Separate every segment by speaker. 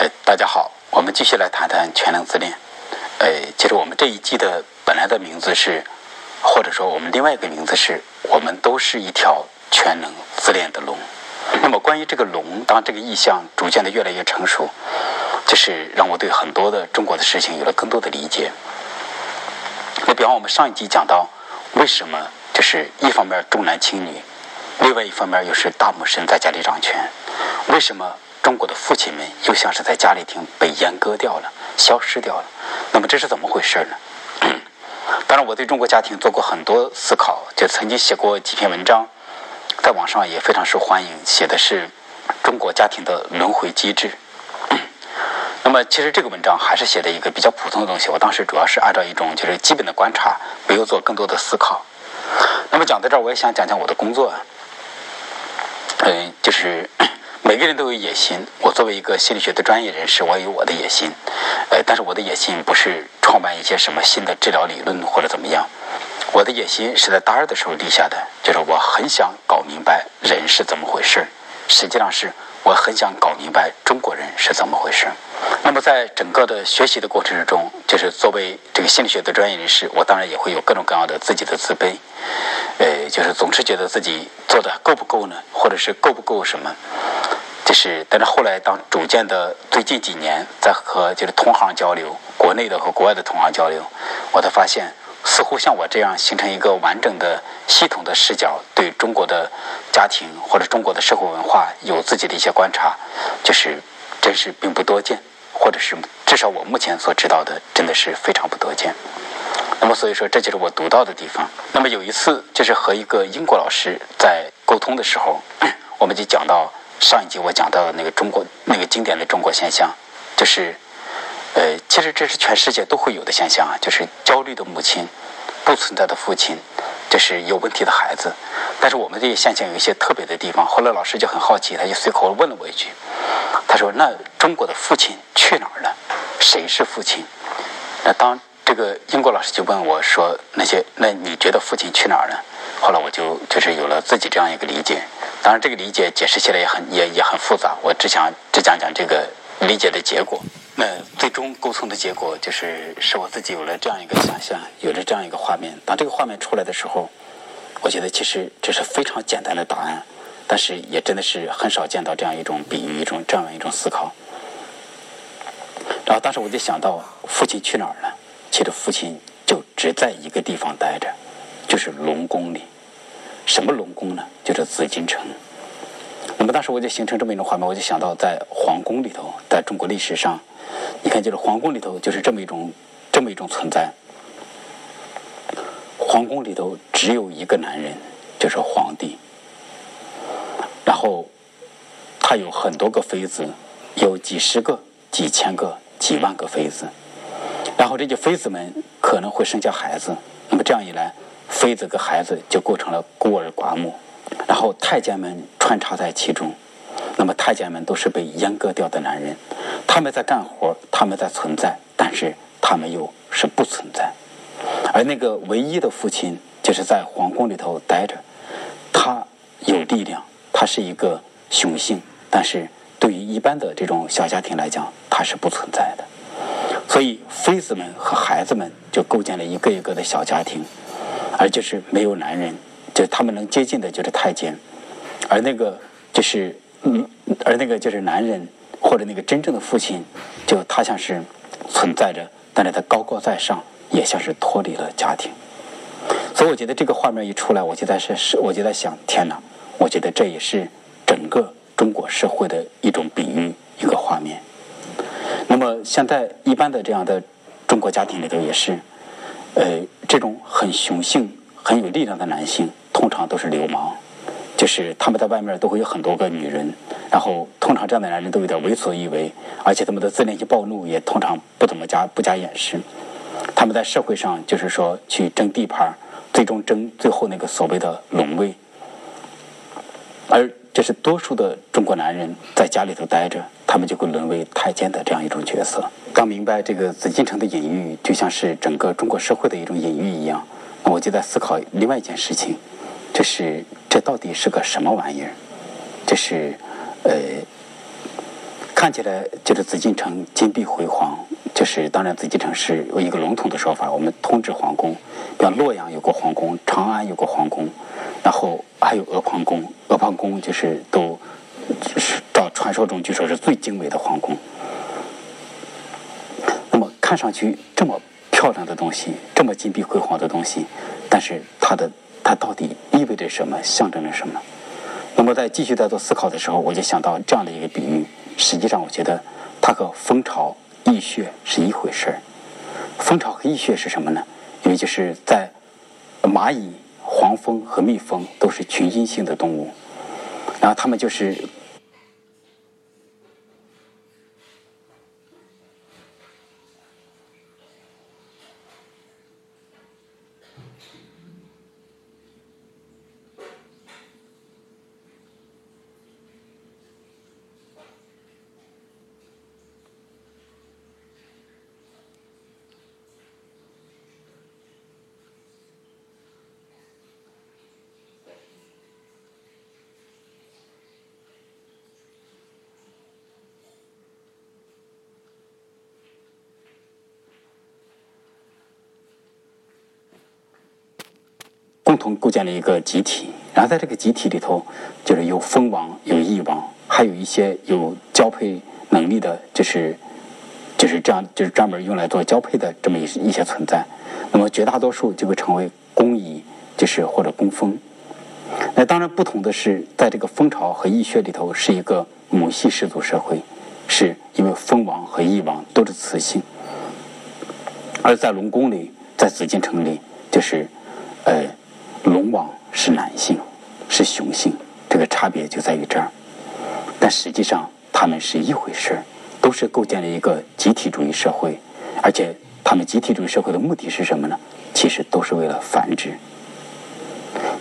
Speaker 1: 哎，大家好，我们继续来谈谈全能自恋。哎，其实我们这一季的本来的名字是，或者说我们另外一个名字是，我们都是一条全能自恋的龙。那么关于这个龙，当这个意象逐渐的越来越成熟，就是让我对很多的中国的事情有了更多的理解。那比方我们上一集讲到，为什么就是一方面重男轻女，另外一方面又是大母神在家里掌权，为什么？中国的父亲们又像是在家里厅被阉割掉了、消失掉了。那么这是怎么回事呢？当然，我对中国家庭做过很多思考，就曾经写过几篇文章，在网上也非常受欢迎，写的是中国家庭的轮回机制。那么，其实这个文章还是写的一个比较普通的东西。我当时主要是按照一种就是基本的观察，没有做更多的思考。那么讲到这儿，我也想讲讲我的工作。嗯，就是。每个人都有野心。我作为一个心理学的专业人士，我也有我的野心。呃，但是我的野心不是创办一些什么新的治疗理论或者怎么样。我的野心是在大二的时候立下的，就是我很想搞明白人是怎么回事。实际上是我很想搞明白中国人是怎么回事。那么在整个的学习的过程之中，就是作为这个心理学的专业人士，我当然也会有各种各样的自己的自卑。呃，就是总是觉得自己做的够不够呢？或者是够不够什么？就是，但是后来，当逐渐的最近几年，在和就是同行交流，国内的和国外的同行交流，我才发现，似乎像我这样形成一个完整的系统的视角，对中国的家庭或者中国的社会文化有自己的一些观察，就是真是并不多见，或者是至少我目前所知道的，真的是非常不多见。那么，所以说这就是我独到的地方。那么有一次，就是和一个英国老师在沟通的时候，我们就讲到。上一集我讲到的那个中国那个经典的中国现象，就是，呃，其实这是全世界都会有的现象啊，就是焦虑的母亲，不存在的父亲，这是有问题的孩子。但是我们这些现象有一些特别的地方。后来老师就很好奇，他就随口问了我一句，他说：“那中国的父亲去哪儿了？谁是父亲？”那当这个英国老师就问我说：“那些，那你觉得父亲去哪儿了？”后来我就就是有了自己这样一个理解。当然，这个理解解释起来也很也也很复杂。我只想只讲讲这个理解的结果。那最终沟通的结果就是，使我自己有了这样一个想象，有了这样一个画面。当这个画面出来的时候，我觉得其实这是非常简单的答案，但是也真的是很少见到这样一种比喻，一种这样一种思考。然后当时我就想到，父亲去哪儿了？其实父亲就只在一个地方待着，就是龙宫里。什么龙宫呢？就是紫禁城。那么当时我就形成这么一种画面，我就想到在皇宫里头，在中国历史上，你看，就是皇宫里头就是这么一种这么一种存在。皇宫里头只有一个男人，就是皇帝。然后他有很多个妃子，有几十个、几千个、几万个妃子。然后这些妃子们可能会生下孩子。那么这样一来。妃子跟孩子就构成了孤儿寡母，然后太监们穿插在其中。那么太监们都是被阉割掉的男人，他们在干活，他们在存在，但是他们又是不存在。而那个唯一的父亲，就是在皇宫里头待着，他有力量，他是一个雄性，但是对于一般的这种小家庭来讲，他是不存在的。所以妃子们和孩子们就构建了一个一个的小家庭。而就是没有男人，就他们能接近的就是太监，而那个就是嗯，而那个就是男人或者那个真正的父亲，就他像是存在着，但是他高高在上，也像是脱离了家庭。所以我觉得这个画面一出来，我就在是是，我就在想，天哪！我觉得这也是整个中国社会的一种比喻，一个画面。现在一般的这样的中国家庭里头也是。呃，这种很雄性、很有力量的男性，通常都是流氓，就是他们在外面都会有很多个女人，然后通常这样的男人都有点为所欲为，而且他们的自恋性暴怒也通常不怎么加不加掩饰。他们在社会上就是说去争地盘，最终争最后那个所谓的龙位，而这是多数的中国男人在家里头待着。他们就会沦为太监的这样一种角色。当明白这个紫禁城的隐喻就像是整个中国社会的一种隐喻一样，那我就在思考另外一件事情，就是这到底是个什么玩意儿？就是呃，看起来就是紫禁城金碧辉煌，就是当然紫禁城是有一个笼统的说法，我们通指皇宫，比方洛阳有个皇宫，长安有个皇宫，然后还有阿房宫，阿房宫就是都是传说中据说是最精美的皇宫。那么看上去这么漂亮的东西，这么金碧辉煌的东西，但是它的它到底意味着什么，象征着什么？那么在继续在做思考的时候，我就想到这样的一个比喻。实际上，我觉得它和蜂巢、蚁穴是一回事儿。蜂巢和蚁穴是什么呢？因为就是在蚂蚁、黄蜂和蜜蜂都是群居性的动物，然后它们就是。共同构建了一个集体，然后在这个集体里头，就是有蜂王、有蚁王，还有一些有交配能力的，就是就是这样，就是专门用来做交配的这么一一些存在。那么绝大多数就会成为工蚁，就是或者工蜂。那当然不同的是，在这个蜂巢和蚁穴里头是一个母系氏族社会，是因为蜂王和蚁王都是雌性，而在龙宫里，在紫禁城里，就是呃。龙王是男性，是雄性，这个差别就在于这儿。但实际上，他们是一回事儿，都是构建了一个集体主义社会。而且，他们集体主义社会的目的是什么呢？其实都是为了繁殖。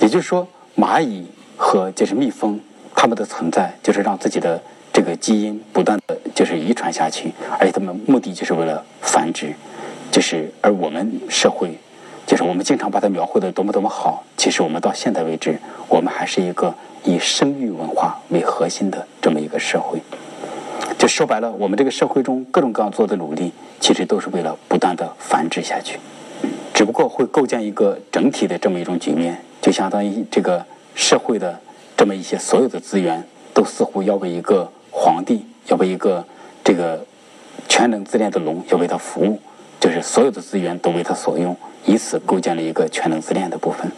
Speaker 1: 也就是说，蚂蚁和就是蜜蜂，它们的存在就是让自己的这个基因不断的就是遗传下去，而且它们目的就是为了繁殖。就是而我们社会。就是我们经常把它描绘的多么多么好，其实我们到现在为止，我们还是一个以生育文化为核心的这么一个社会。就说白了，我们这个社会中各种各样做的努力，其实都是为了不断的繁殖下去，只不过会构建一个整体的这么一种局面，就相当于这个社会的这么一些所有的资源，都似乎要为一个皇帝，要为一个这个全能自恋的龙要为他服务，就是所有的资源都为他所用。以此构建了一个全能自恋的部分。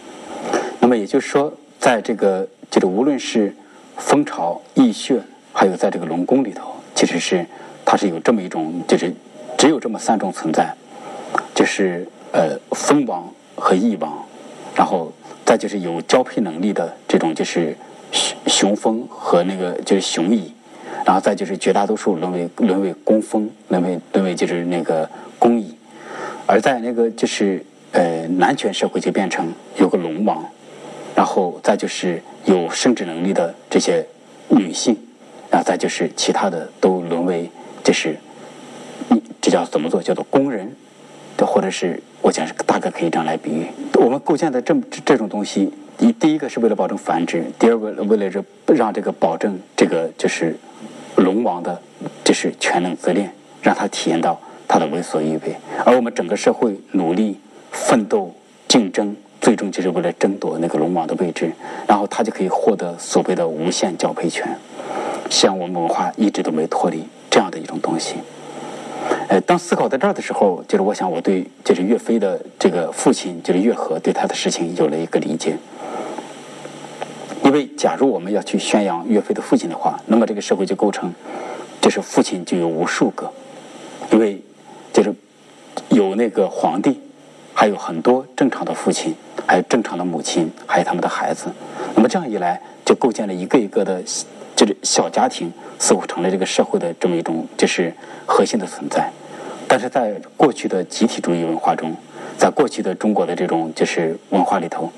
Speaker 1: 那么也就是说，在这个就是无论是蜂巢、蚁穴，还有在这个龙宫里头，其实是它是有这么一种，就是只有这么三种存在，就是呃蜂王和蚁王，然后再就是有交配能力的这种就是雄雄蜂和那个就是雄蚁，然后再就是绝大多数沦为沦为工蜂，沦为沦为就是那个工蚁，而在那个就是。呃，男权社会就变成有个龙王，然后再就是有生殖能力的这些女性，然后再就是其他的都沦为就是，这叫怎么做？叫做工人，或者是我讲是大概可以这样来比喻。我们构建的这么这种东西，第第一个是为了保证繁殖，第二为为了这让这个保证这个就是龙王的，就是全能自恋，让他体验到他的为所欲为，而我们整个社会努力。奋斗、竞争，最终就是为了争夺那个龙王的位置，然后他就可以获得所谓的无限交配权。像我们文化一直都没脱离这样的一种东西。呃，当思考在这儿的时候，就是我想我对就是岳飞的这个父亲就是岳和对他的事情有了一个理解。因为假如我们要去宣扬岳飞的父亲的话，那么这个社会就构成就是父亲就有无数个，因为有那个皇帝。还有很多正常的父亲，还有正常的母亲，还有他们的孩子。那么这样一来，就构建了一个一个的，就是小家庭，似乎成了这个社会的这么一种就是核心的存在。但是在过去的集体主义文化中，在过去的中国的这种就是文化里头，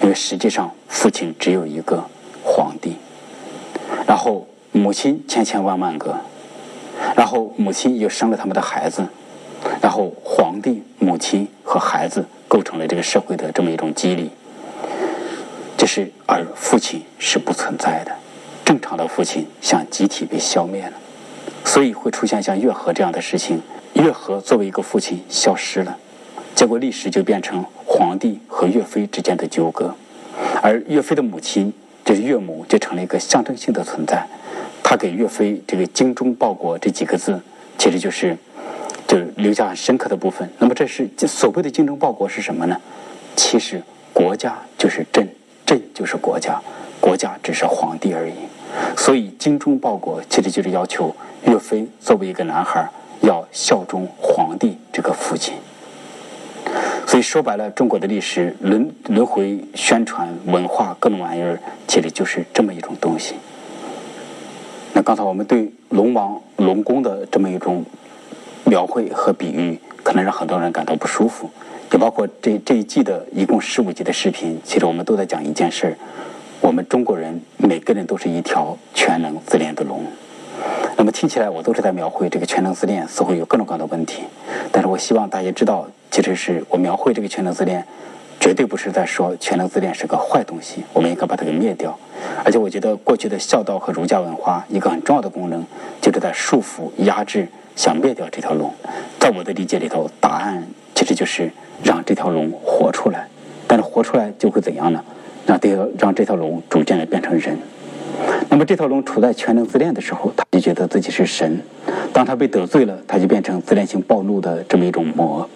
Speaker 1: 因为实际上父亲只有一个皇帝，然后母亲千千万万个，然后母亲又生了他们的孩子。后，皇帝、母亲和孩子构成了这个社会的这么一种机理，就是而父亲是不存在的，正常的父亲像集体被消灭了，所以会出现像月河这样的事情。月河作为一个父亲消失了，结果历史就变成皇帝和岳飞之间的纠葛，而岳飞的母亲就是岳母就成了一个象征性的存在。他给岳飞这个“精忠报国”这几个字，其实就是就留下深刻的部分。那么这是所谓的“精忠报国”是什么呢？其实国家就是朕，朕就是国家，国家只是皇帝而已。所以“精忠报国”其实就是要求岳飞作为一个男孩。要效忠皇帝这个父亲，所以说白了，中国的历史轮轮回宣传文化各种玩意儿，其实就是这么一种东西。那刚才我们对龙王龙宫的这么一种描绘和比喻，可能让很多人感到不舒服。也包括这这一季的一共十五集的视频，其实我们都在讲一件事儿：我们中国人每个人都是一条全能自恋的龙。那么听起来我都是在描绘这个全能自恋，似乎有各种各样的问题。但是我希望大家知道，其实是我描绘这个全能自恋，绝对不是在说全能自恋是个坏东西，我们应该把它给灭掉。而且我觉得过去的孝道和儒家文化一个很重要的功能，就是在束缚、压制、想灭掉这条龙。在我的理解里头，答案其实就是让这条龙活出来。但是活出来就会怎样呢？让这条让这条龙逐渐的变成人。那么这条龙处在全能自恋的时候，他就觉得自己是神；当他被得罪了，他就变成自恋性暴怒的这么一种魔。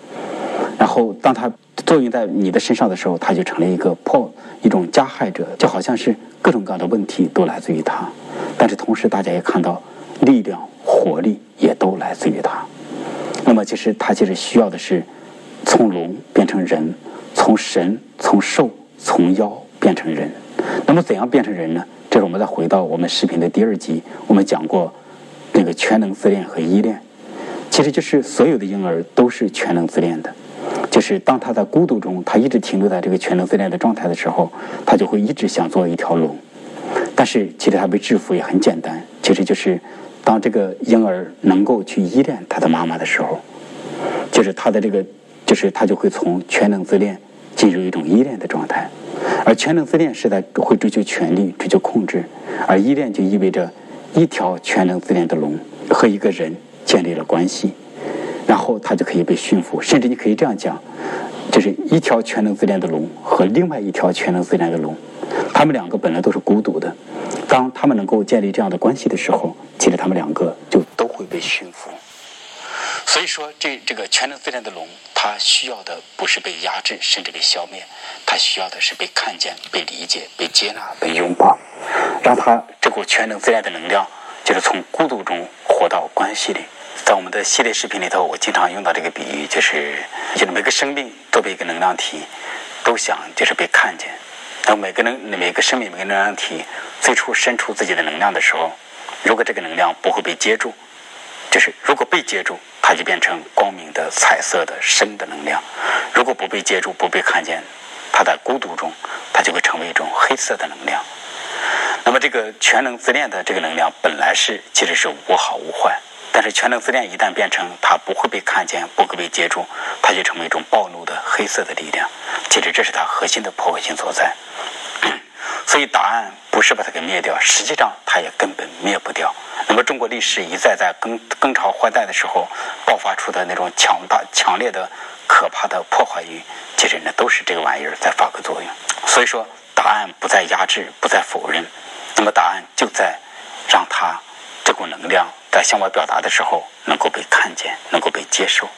Speaker 1: 然后当他作用在你的身上的时候，他就成了一个破一种加害者，就好像是各种各样的问题都来自于他。但是同时，大家也看到力量、活力也都来自于他。那么其实他其实需要的是从龙变成人，从神、从兽、从妖变成人。那么怎样变成人呢？这是我们再回到我们视频的第二集，我们讲过那个全能自恋和依恋，其实就是所有的婴儿都是全能自恋的，就是当他在孤独中，他一直停留在这个全能自恋的状态的时候，他就会一直想做一条龙。但是其实他被制服也很简单，其实就是当这个婴儿能够去依恋他的妈妈的时候，就是他的这个，就是他就会从全能自恋进入一种依恋的状态。而全能自恋是在会追求权力、追求控制，而依恋就意味着一条全能自恋的龙和一个人建立了关系，然后他就可以被驯服。甚至你可以这样讲，就是一条全能自恋的龙和另外一条全能自恋的龙，他们两个本来都是孤独的，当他们能够建立这样的关系的时候，其实他们两个就都会被驯服。所以说，这这个全能自然的龙，它需要的不是被压制，甚至被消灭，它需要的是被看见、被理解、被接纳、被拥抱，让它这股全能自然的能量，就是从孤独中活到关系里。在我们的系列视频里头，我经常用到这个比喻，就是就是每个生命都被一个能量体，都想就是被看见。当每个能每个生命每个能量体最初伸出自己的能量的时候，如果这个能量不会被接住，就是如果被接住。它就变成光明的、彩色的、生的能量。如果不被接住、不被看见，它在孤独中，它就会成为一种黑色的能量。那么，这个全能自恋的这个能量本来是其实是无好无坏，但是全能自恋一旦变成它不会被看见、不会被接住，它就成为一种暴怒的黑色的力量。其实这是它核心的破坏性所在。所以答案不是把它给灭掉，实际上它也根本灭不掉。那么中国历史一再在更更朝换代的时候爆发出的那种强大、强烈的、可怕的破坏欲，其实呢都是这个玩意儿在发挥作用。所以说，答案不在压制，不在否认，那么答案就在让它这股能量在向外表达的时候能够被看见，能够被接受。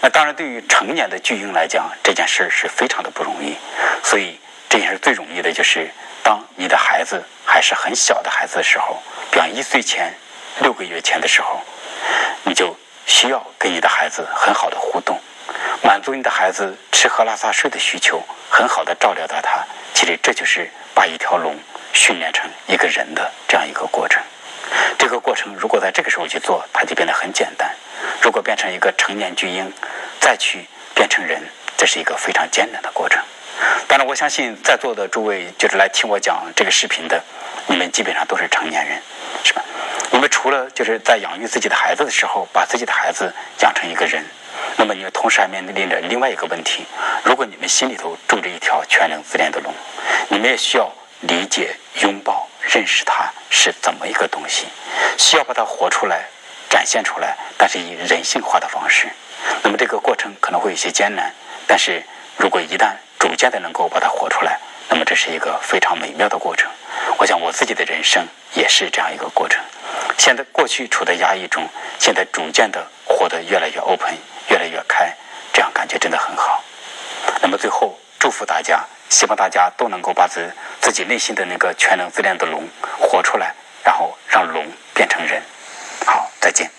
Speaker 1: 那当然，对于成年的巨婴来讲，这件事是非常的不容易。所以。这件事最容易的就是，当你的孩子还是很小的孩子的时候，比方一岁前、六个月前的时候，你就需要跟你的孩子很好的互动，满足你的孩子吃喝拉撒睡的需求，很好的照料到他。其实这就是把一条龙训练成一个人的这样一个过程。这个过程如果在这个时候去做，它就变得很简单；如果变成一个成年巨婴，再去变成人，这是一个非常艰难的过程。当然，我相信在座的诸位就是来听我讲这个视频的，你们基本上都是成年人，是吧？你们除了就是在养育自己的孩子的时候，把自己的孩子养成一个人，那么你们同时还面临着另外一个问题：如果你们心里头住着一条全能自恋的龙，你们也需要理解、拥抱、认识它是怎么一个东西，需要把它活出来，展现出来，但是以人性化的方式。那么这个过程可能会有些艰难，但是如果一旦逐渐的能够把它活出来，那么这是一个非常美妙的过程。我想我自己的人生也是这样一个过程。现在过去处在压抑中，现在逐渐的活得越来越 open，越来越开，这样感觉真的很好。那么最后祝福大家，希望大家都能够把自自己内心的那个全能自恋的龙活出来，然后让龙变成人。好，再见。